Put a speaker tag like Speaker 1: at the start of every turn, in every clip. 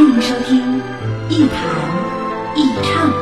Speaker 1: 欢迎收听一谈一唱，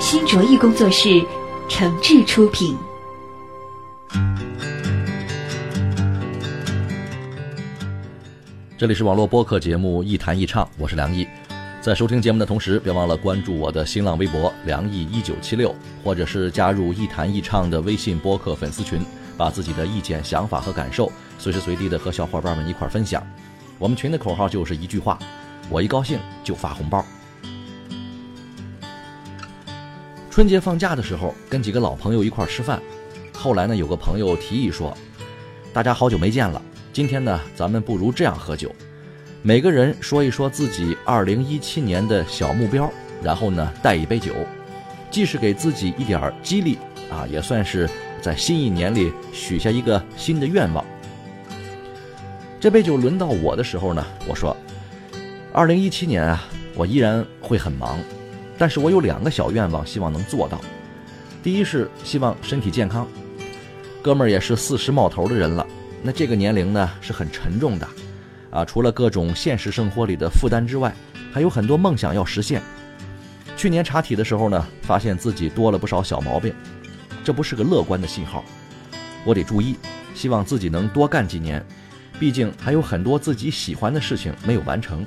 Speaker 1: 新卓艺工作室诚挚出品。
Speaker 2: 这里是网络播客节目《一谈一唱》，我是梁毅。在收听节目的同时，别忘了关注我的新浪微博“梁毅一九七六”，或者是加入“一谈一唱”的微信播客粉丝群，把自己的意见、想法和感受随时随地的和小伙伴们一块分享。我们群的口号就是一句话：我一高兴就发红包。春节放假的时候，跟几个老朋友一块吃饭，后来呢，有个朋友提议说：“大家好久没见了。”今天呢，咱们不如这样喝酒，每个人说一说自己二零一七年的小目标，然后呢带一杯酒，既是给自己一点激励啊，也算是在新一年里许下一个新的愿望。这杯酒轮到我的时候呢，我说，二零一七年啊，我依然会很忙，但是我有两个小愿望，希望能做到。第一是希望身体健康，哥们儿也是四十冒头的人了。那这个年龄呢是很沉重的，啊，除了各种现实生活里的负担之外，还有很多梦想要实现。去年查体的时候呢，发现自己多了不少小毛病，这不是个乐观的信号，我得注意，希望自己能多干几年，毕竟还有很多自己喜欢的事情没有完成。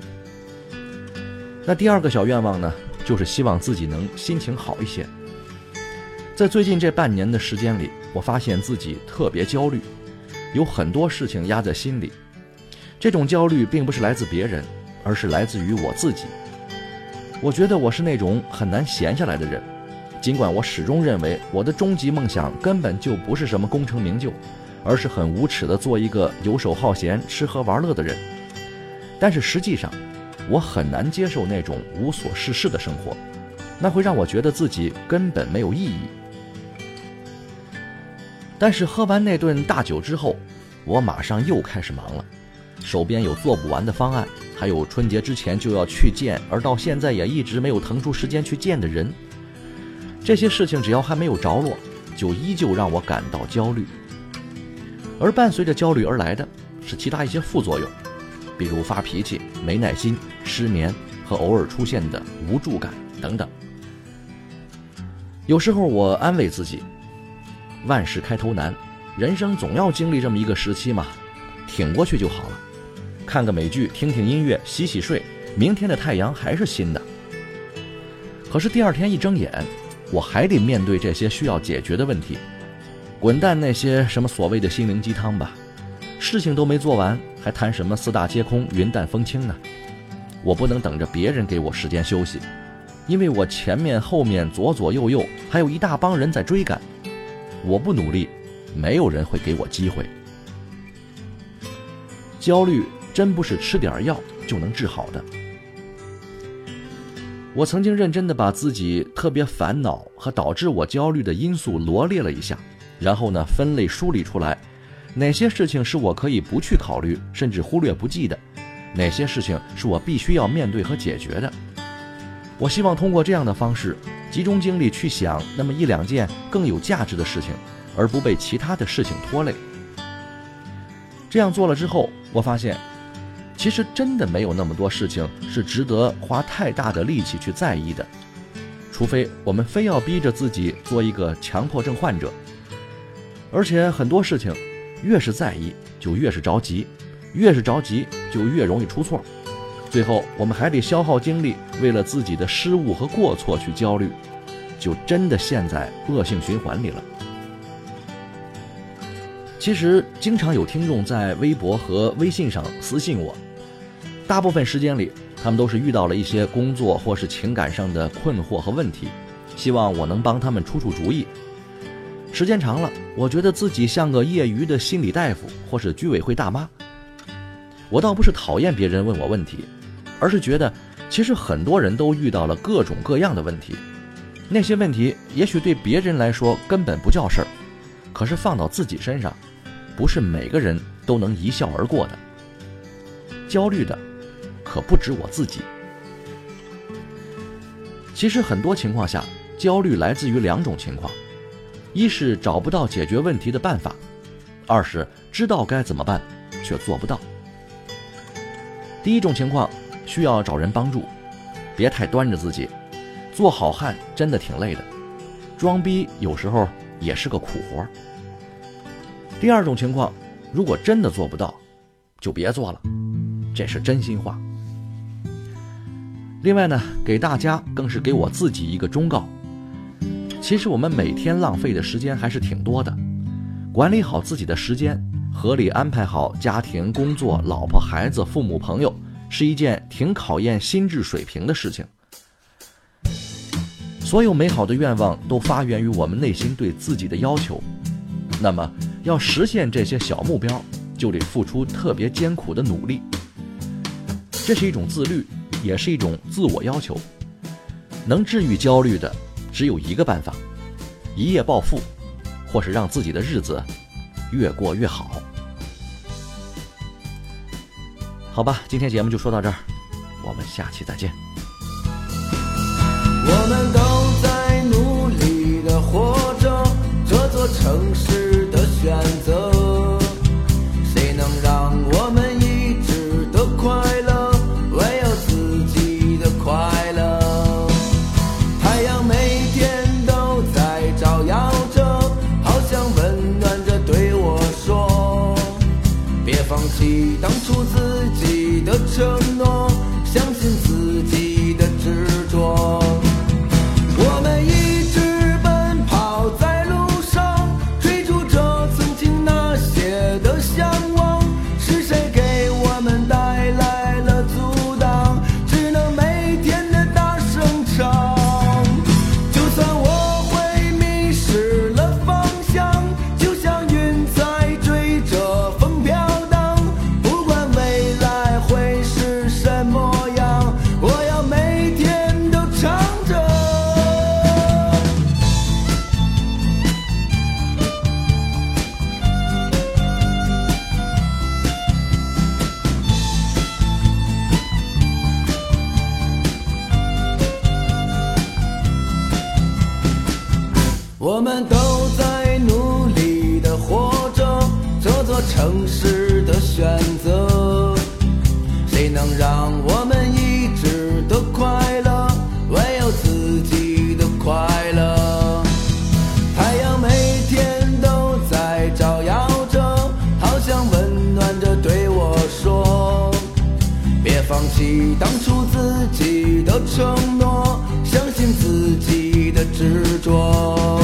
Speaker 2: 那第二个小愿望呢，就是希望自己能心情好一些。在最近这半年的时间里，我发现自己特别焦虑。有很多事情压在心里，这种焦虑并不是来自别人，而是来自于我自己。我觉得我是那种很难闲下来的人，尽管我始终认为我的终极梦想根本就不是什么功成名就，而是很无耻的做一个游手好闲、吃喝玩乐的人。但是实际上，我很难接受那种无所事事的生活，那会让我觉得自己根本没有意义。但是喝完那顿大酒之后，我马上又开始忙了，手边有做不完的方案，还有春节之前就要去见，而到现在也一直没有腾出时间去见的人。这些事情只要还没有着落，就依旧让我感到焦虑。而伴随着焦虑而来的是其他一些副作用，比如发脾气、没耐心、失眠和偶尔出现的无助感等等。有时候我安慰自己。万事开头难，人生总要经历这么一个时期嘛，挺过去就好了。看个美剧，听听音乐，洗洗睡，明天的太阳还是新的。可是第二天一睁眼，我还得面对这些需要解决的问题。滚蛋那些什么所谓的心灵鸡汤吧，事情都没做完，还谈什么四大皆空、云淡风轻呢？我不能等着别人给我时间休息，因为我前面后面左左右右还有一大帮人在追赶。我不努力，没有人会给我机会。焦虑真不是吃点药就能治好的。我曾经认真的把自己特别烦恼和导致我焦虑的因素罗列了一下，然后呢分类梳理出来，哪些事情是我可以不去考虑甚至忽略不计的，哪些事情是我必须要面对和解决的。我希望通过这样的方式。集中精力去想那么一两件更有价值的事情，而不被其他的事情拖累。这样做了之后，我发现，其实真的没有那么多事情是值得花太大的力气去在意的，除非我们非要逼着自己做一个强迫症患者。而且很多事情，越是在意就越是着急，越是着急就越容易出错。最后，我们还得消耗精力，为了自己的失误和过错去焦虑，就真的陷在恶性循环里了。其实，经常有听众在微博和微信上私信我，大部分时间里，他们都是遇到了一些工作或是情感上的困惑和问题，希望我能帮他们出出主意。时间长了，我觉得自己像个业余的心理大夫或是居委会大妈，我倒不是讨厌别人问我问题，而是觉得其实很多人都遇到了各种各样的问题。那些问题也许对别人来说根本不叫事儿，可是放到自己身上，不是每个人都能一笑而过的。焦虑的可不止我自己。其实很多情况下，焦虑来自于两种情况：一是找不到解决问题的办法，二是知道该怎么办却做不到。第一种情况需要找人帮助，别太端着自己。做好汉真的挺累的，装逼有时候也是个苦活。第二种情况，如果真的做不到，就别做了，这是真心话。另外呢，给大家更是给我自己一个忠告：其实我们每天浪费的时间还是挺多的，管理好自己的时间，合理安排好家庭、工作、老婆、孩子、父母、朋友，是一件挺考验心智水平的事情。所有美好的愿望都发源于我们内心对自己的要求，那么要实现这些小目标，就得付出特别艰苦的努力。这是一种自律，也是一种自我要求。能治愈焦虑的只有一个办法：一夜暴富，或是让自己的日子越过越好。好吧，今天节目就说到这儿，我们下期再见。
Speaker 3: 记得放弃当初自己的承诺，相信自己的执着。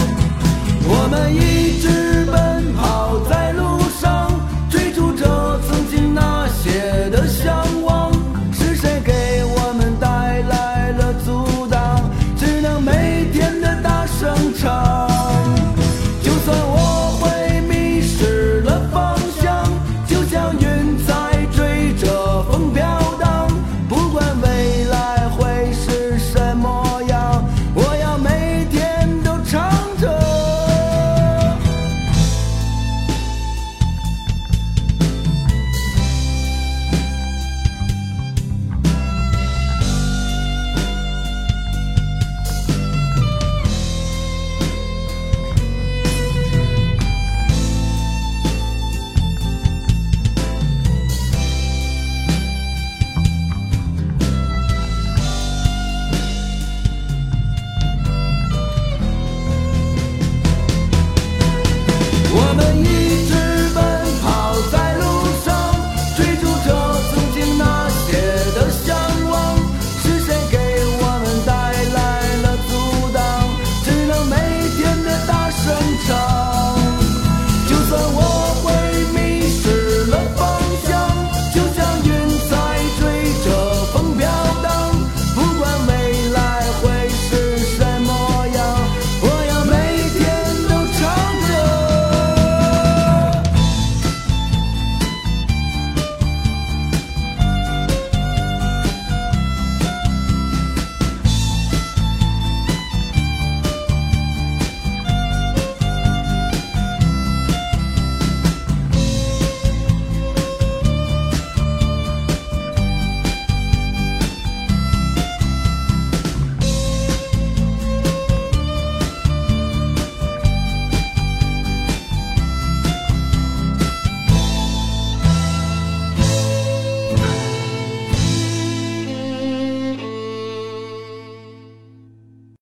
Speaker 3: 我们一直